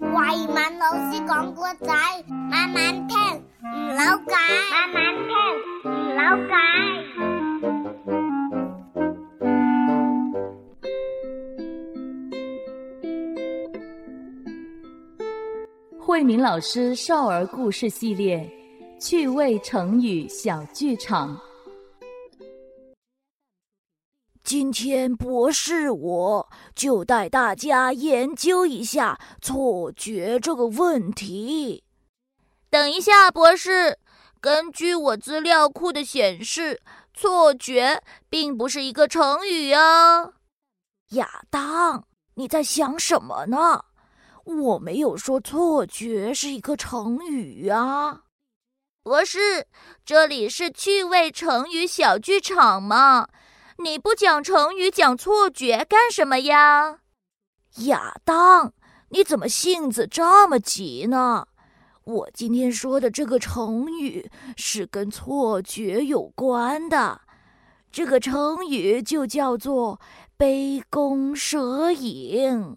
慧敏老师讲古仔，慢慢听，唔扭計，慢慢听，唔扭計。慧敏老师少儿故事系列趣味成语小剧场。今天博士我就带大家研究一下错觉这个问题。等一下，博士，根据我资料库的显示，错觉并不是一个成语哦。亚当，你在想什么呢？我没有说错觉是一个成语啊。博士，这里是趣味成语小剧场嘛，你不讲成语讲错觉干什么呀？亚当，你怎么性子这么急呢？我今天说的这个成语是跟错觉有关的，这个成语就叫做“杯弓蛇影”。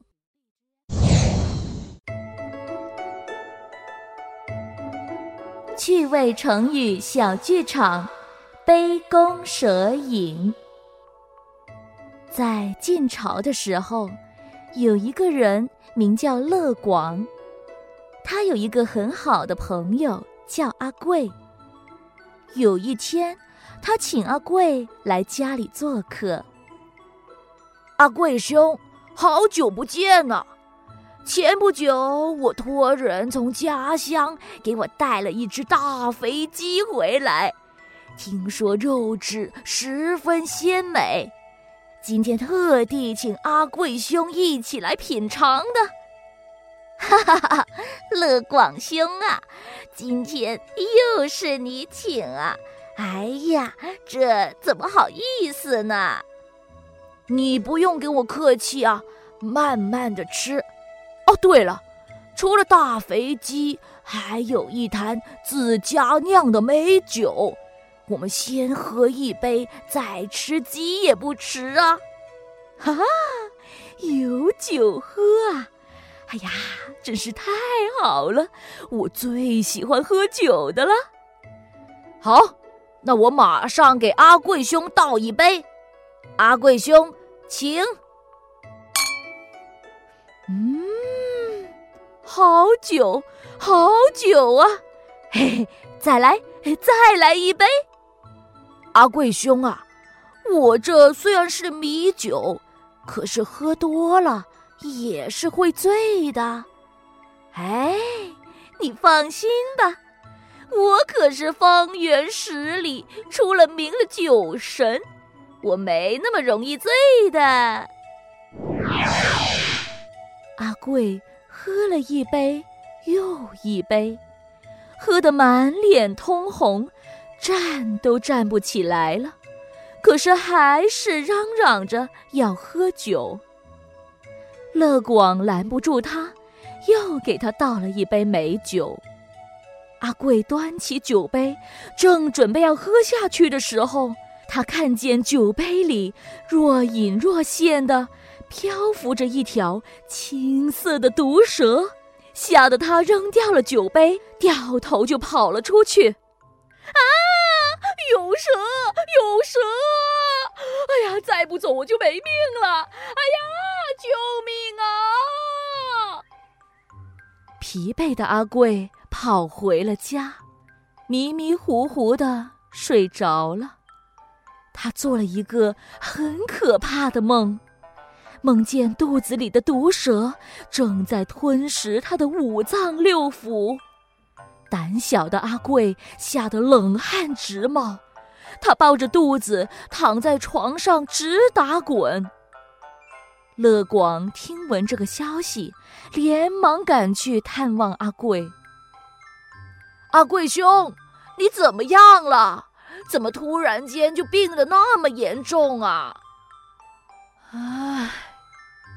趣味成语小剧场，杯弓蛇影。在晋朝的时候，有一个人名叫乐广，他有一个很好的朋友叫阿贵。有一天，他请阿贵来家里做客。阿贵兄，好久不见呐！前不久，我托人从家乡给我带了一只大肥鸡回来，听说肉质十分鲜美，今天特地请阿贵兄一起来品尝的。哈哈哈，乐广兄啊，今天又是你请啊！哎呀，这怎么好意思呢？你不用跟我客气啊，慢慢的吃。哦，对了，除了大肥鸡，还有一坛自家酿的美酒。我们先喝一杯，再吃鸡也不迟啊！哈哈，有酒喝啊！哎呀，真是太好了，我最喜欢喝酒的了。好，那我马上给阿贵兄倒一杯。阿贵兄，请。嗯。好酒，好酒啊！嘿嘿，再来，再来一杯。阿贵兄啊，我这虽然是米酒，可是喝多了也是会醉的。哎，你放心吧，我可是方圆十里出了名的酒神，我没那么容易醉的。阿贵。喝了一杯又一杯，喝得满脸通红，站都站不起来了。可是还是嚷嚷着要喝酒。乐广拦不住他，又给他倒了一杯美酒。阿贵端起酒杯，正准备要喝下去的时候，他看见酒杯里若隐若现的。漂浮着一条青色的毒蛇，吓得他扔掉了酒杯，掉头就跑了出去。啊！有蛇！有蛇！哎呀，再不走我就没命了！哎呀，救命啊！疲惫的阿贵跑回了家，迷迷糊糊的睡着了。他做了一个很可怕的梦。梦见肚子里的毒蛇正在吞食他的五脏六腑，胆小的阿贵吓得冷汗直冒，他抱着肚子躺在床上直打滚。乐广听闻这个消息，连忙赶去探望阿贵。阿贵兄，你怎么样了？怎么突然间就病得那么严重啊？唉。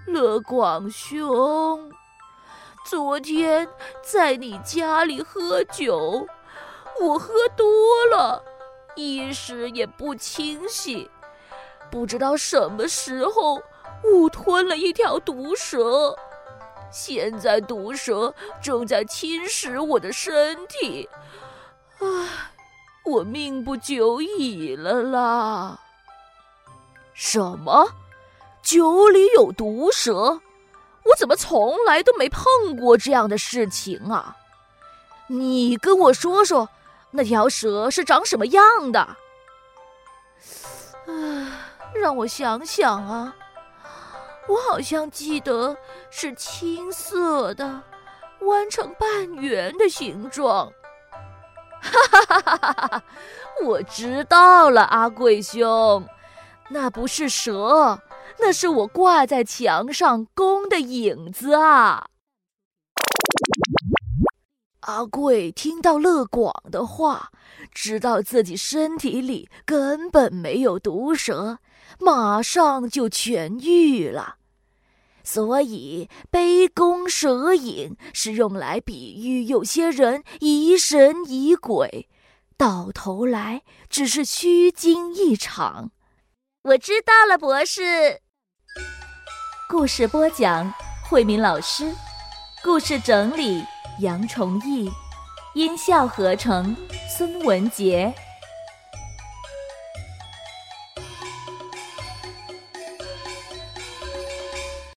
乐广兄，昨天在你家里喝酒，我喝多了，意识也不清晰，不知道什么时候误吞了一条毒蛇，现在毒蛇正在侵蚀我的身体，唉，我命不久矣了啦！什么？酒里有毒蛇？我怎么从来都没碰过这样的事情啊？你跟我说说，那条蛇是长什么样的？啊，让我想想啊，我好像记得是青色的，弯成半圆的形状。哈哈哈哈哈哈！我知道了，阿贵兄，那不是蛇，那是我挂在墙上弓的影子啊。阿贵听到乐广的话，知道自己身体里根本没有毒蛇，马上就痊愈了。所以杯弓蛇影是用来比喻有些人疑神疑鬼，到头来只是虚惊一场。我知道了，博士。故事播讲：慧敏老师，故事整理。杨崇义，音效合成孙文杰。